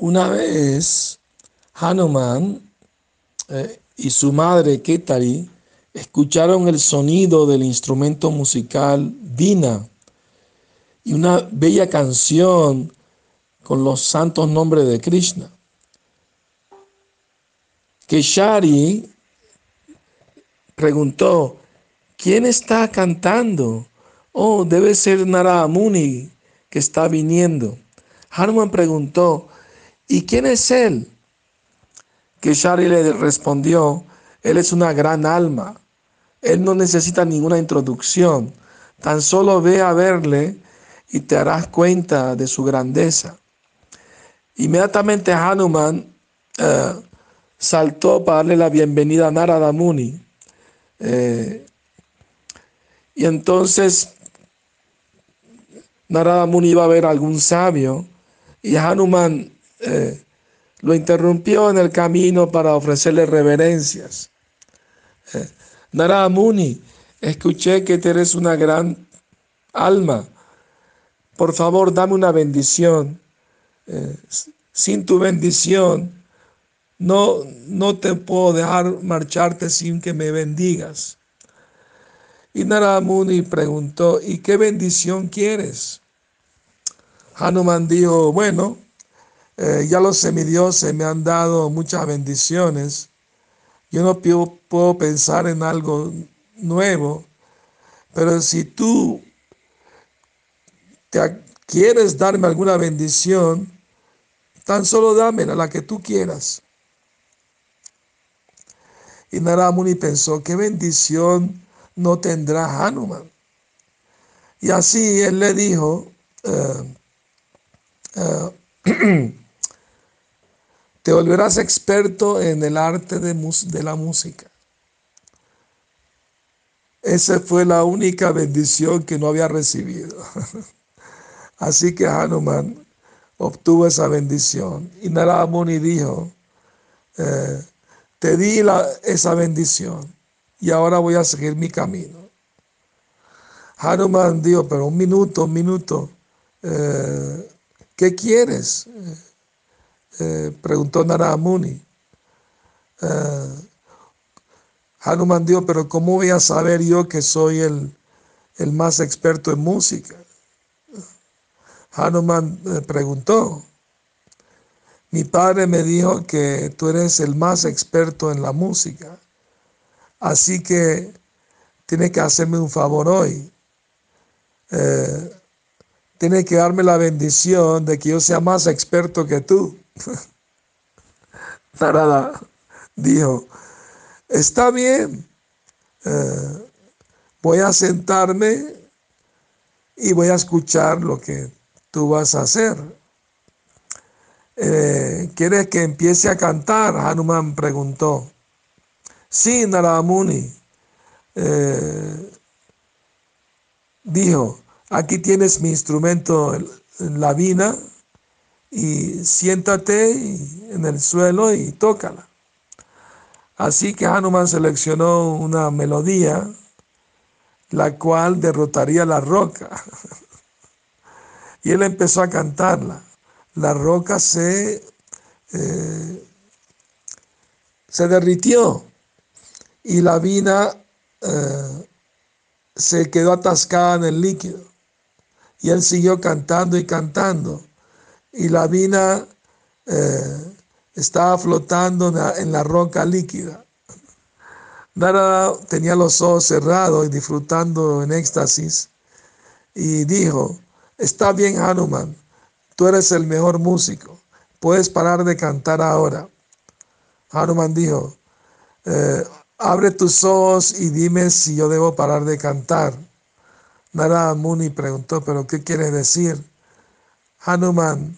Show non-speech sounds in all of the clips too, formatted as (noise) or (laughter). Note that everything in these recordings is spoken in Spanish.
Una vez Hanuman eh, y su madre Ketari escucharon el sonido del instrumento musical Vina y una bella canción con los santos nombres de Krishna. Keshari preguntó, ¿quién está cantando? Oh, debe ser Narada Muni que está viniendo. Hanuman preguntó, ¿y quién es él? Keshari le respondió, él es una gran alma. Él no necesita ninguna introducción. Tan solo ve a verle y te harás cuenta de su grandeza. Inmediatamente Hanuman eh, saltó para darle la bienvenida a Narada Muni. Eh, y entonces Narada Muni iba a ver a algún sabio y Hanuman eh, lo interrumpió en el camino para ofrecerle reverencias. Eh, Narada Muni, escuché que eres una gran alma. Por favor, dame una bendición. Eh, sin tu bendición, no, no te puedo dejar marcharte sin que me bendigas. Y Narada Muni preguntó, ¿y qué bendición quieres? Hanuman dijo, bueno, eh, ya los semidioses me han dado muchas bendiciones. Yo no puedo pensar en algo nuevo, pero si tú te quieres darme alguna bendición, tan solo dámela, la que tú quieras. Y Naramuni pensó, qué bendición no tendrá Hanuman. Y así él le dijo, eh, eh, (clears throat) te volverás experto en el arte de, la música. Esa fue la única bendición que no había recibido. (laughs) Así que Hanuman obtuvo esa bendición. Y Narada dijo, eh, te di esa bendición y ahora voy a seguir mi camino. Hanuman dijo, pero un minuto, un minuto, eh, ¿qué quieres? Eh, eh, preguntó Narada Muni. Hanuman dijo, pero ¿cómo voy a saber yo que soy el, el más experto en música? Hanuman preguntó, mi padre me dijo que tú eres el más experto en la música, así que tienes que hacerme un favor hoy. Eh, tienes que darme la bendición de que yo sea más experto que tú. (laughs) Narada dijo, está bien, eh, voy a sentarme y voy a escuchar lo que tú vas a hacer. Eh, ¿Quieres que empiece a cantar? Hanuman preguntó. Sí, Naramuni. Eh, dijo, aquí tienes mi instrumento, la vina, y siéntate en el suelo y tócala. Así que Hanuman seleccionó una melodía, la cual derrotaría la roca. (laughs) y él empezó a cantarla la roca se, eh, se derritió y la vina eh, se quedó atascada en el líquido. Y él siguió cantando y cantando. Y la vina eh, estaba flotando en la roca líquida. Narada tenía los ojos cerrados y disfrutando en éxtasis. Y dijo, está bien Hanuman, Tú eres el mejor músico. Puedes parar de cantar ahora. Hanuman dijo, eh, abre tus ojos y dime si yo debo parar de cantar. Narada Muni preguntó, pero ¿qué quieres decir? Hanuman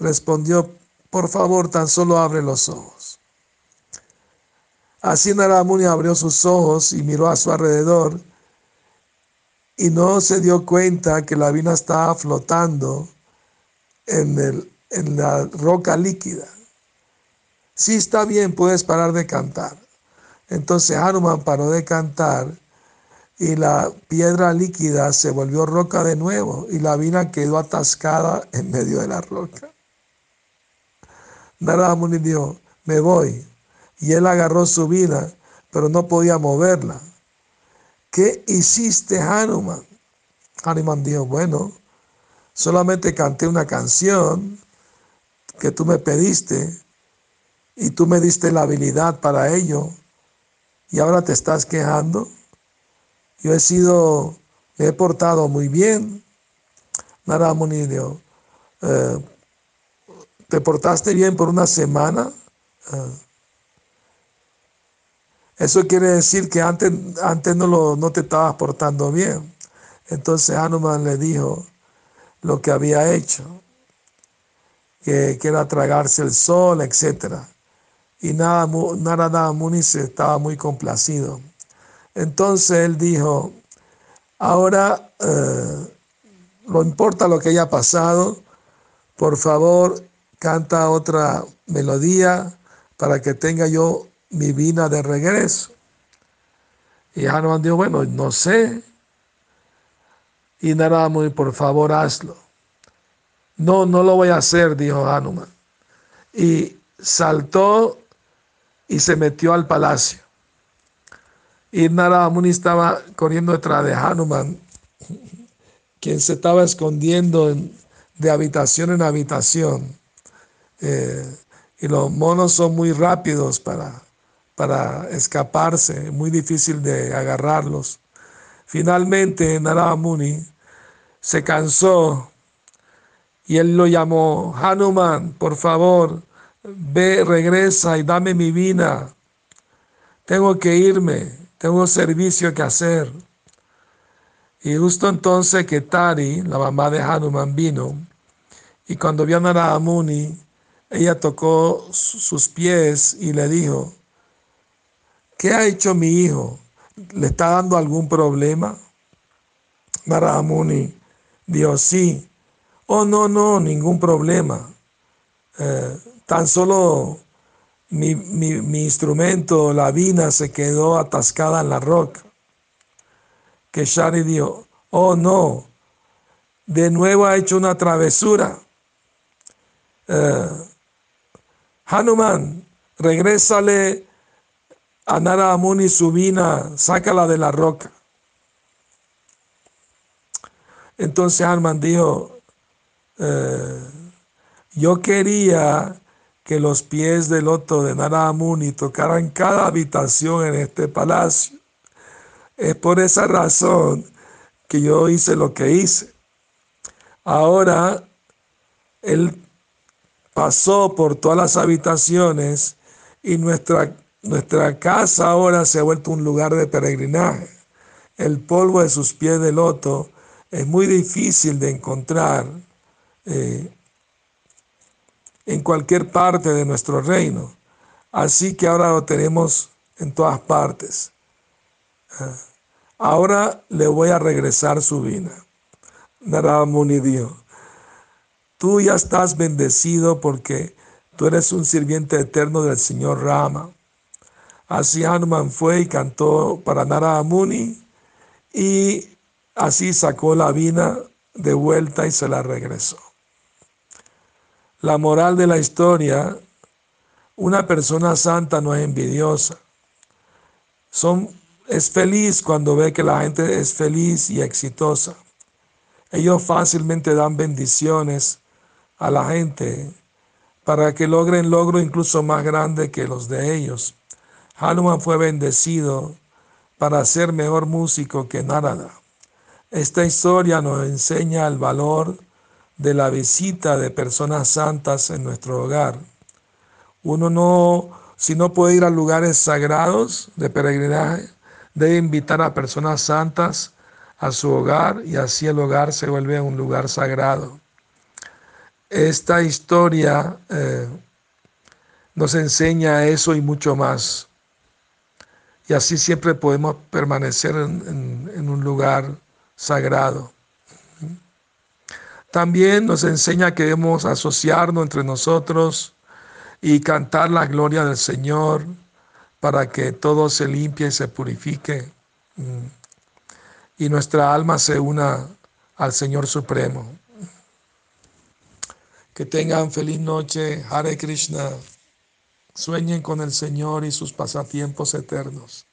respondió, por favor, tan solo abre los ojos. Así Narada Muni abrió sus ojos y miró a su alrededor y no se dio cuenta que la vina estaba flotando en, el, en la roca líquida. Sí, está bien, puedes parar de cantar. Entonces Hanuman paró de cantar y la piedra líquida se volvió roca de nuevo y la vina quedó atascada en medio de la roca. Narada Muni dijo, me voy. Y él agarró su vida, pero no podía moverla. ¿Qué hiciste, Hanuman? Hanuman dijo, bueno, solamente canté una canción que tú me pediste y tú me diste la habilidad para ello y ahora te estás quejando. Yo he sido, me he portado muy bien. Narada Muni dijo, eh, ¿Te portaste bien por una semana? Ah. Eso quiere decir que antes, antes no, lo, no te estabas portando bien. Entonces Hanuman le dijo lo que había hecho, que, que era tragarse el sol, etc. Y nada, Muni se estaba muy complacido. Entonces él dijo, ahora eh, no importa lo que haya pasado, por favor canta otra melodía para que tenga yo mi vina de regreso. Y Hanuman dijo, bueno, no sé. Y Narada por favor, hazlo. No, no lo voy a hacer, dijo Hanuman. Y saltó y se metió al palacio. Y Narada estaba corriendo detrás de Hanuman, quien se estaba escondiendo de habitación en habitación. Eh, y los monos son muy rápidos para, para escaparse, muy difícil de agarrarlos. Finalmente Narada Muni se cansó y él lo llamó, Hanuman, por favor, ve, regresa y dame mi vina. Tengo que irme, tengo servicio que hacer. Y justo entonces que Tari, la mamá de Hanuman, vino y cuando vio a Narada Muni, ella tocó sus pies y le dijo, ¿qué ha hecho mi hijo? ¿Le está dando algún problema? Maramuni dijo, sí. Oh, no, no, ningún problema. Eh, tan solo mi, mi, instrumento, la vina, se quedó atascada en la roca. Que Shari dijo, oh, no, de nuevo ha hecho una travesura. Eh, Hanuman, regrésale a Nara Amuni su vina, sácala de la roca. Entonces Hanuman dijo, eh, yo quería que los pies del loto de Nara Amuni tocaran cada habitación en este palacio. Es por esa razón que yo hice lo que hice. Ahora, él pasó por todas las habitaciones y nuestra, nuestra casa ahora se ha vuelto un lugar de peregrinaje. El polvo de sus pies de loto es muy difícil de encontrar eh, en cualquier parte de nuestro reino. Así que ahora lo tenemos en todas partes. Ah, ahora le voy a regresar su vina. Narada Muni dijo, Tú ya estás bendecido porque tú eres un sirviente eterno del Señor Rama. Así Hanuman fue y cantó para Narada Muni y así sacó la vina de vuelta y se la regresó. La moral de la historia, una persona santa no es envidiosa. Son, es feliz cuando ve que la gente es feliz y exitosa. Ellos fácilmente dan bendiciones a la gente para que logren logro incluso más grande que los de ellos. Hanuman fue bendecido para ser mejor músico que Narada. Esta historia nos enseña el valor de la visita de personas santas en nuestro hogar. Uno no, si no puede ir a lugares sagrados de peregrinaje, debe invitar a personas santas a su hogar y así el hogar se vuelve un lugar sagrado. Esta historia eh, nos enseña eso y mucho más. Y así siempre podemos permanecer en, un lugar sagrado. También nos enseña que debemos asociarnos entre nosotros y cantar la gloria del Señor para que todo se limpie y se purifique mm, y nuestra alma se una al Señor Supremo. Que tengan feliz noche. Hare Krishna. Sueñen con el Señor y sus pasatiempos eternos.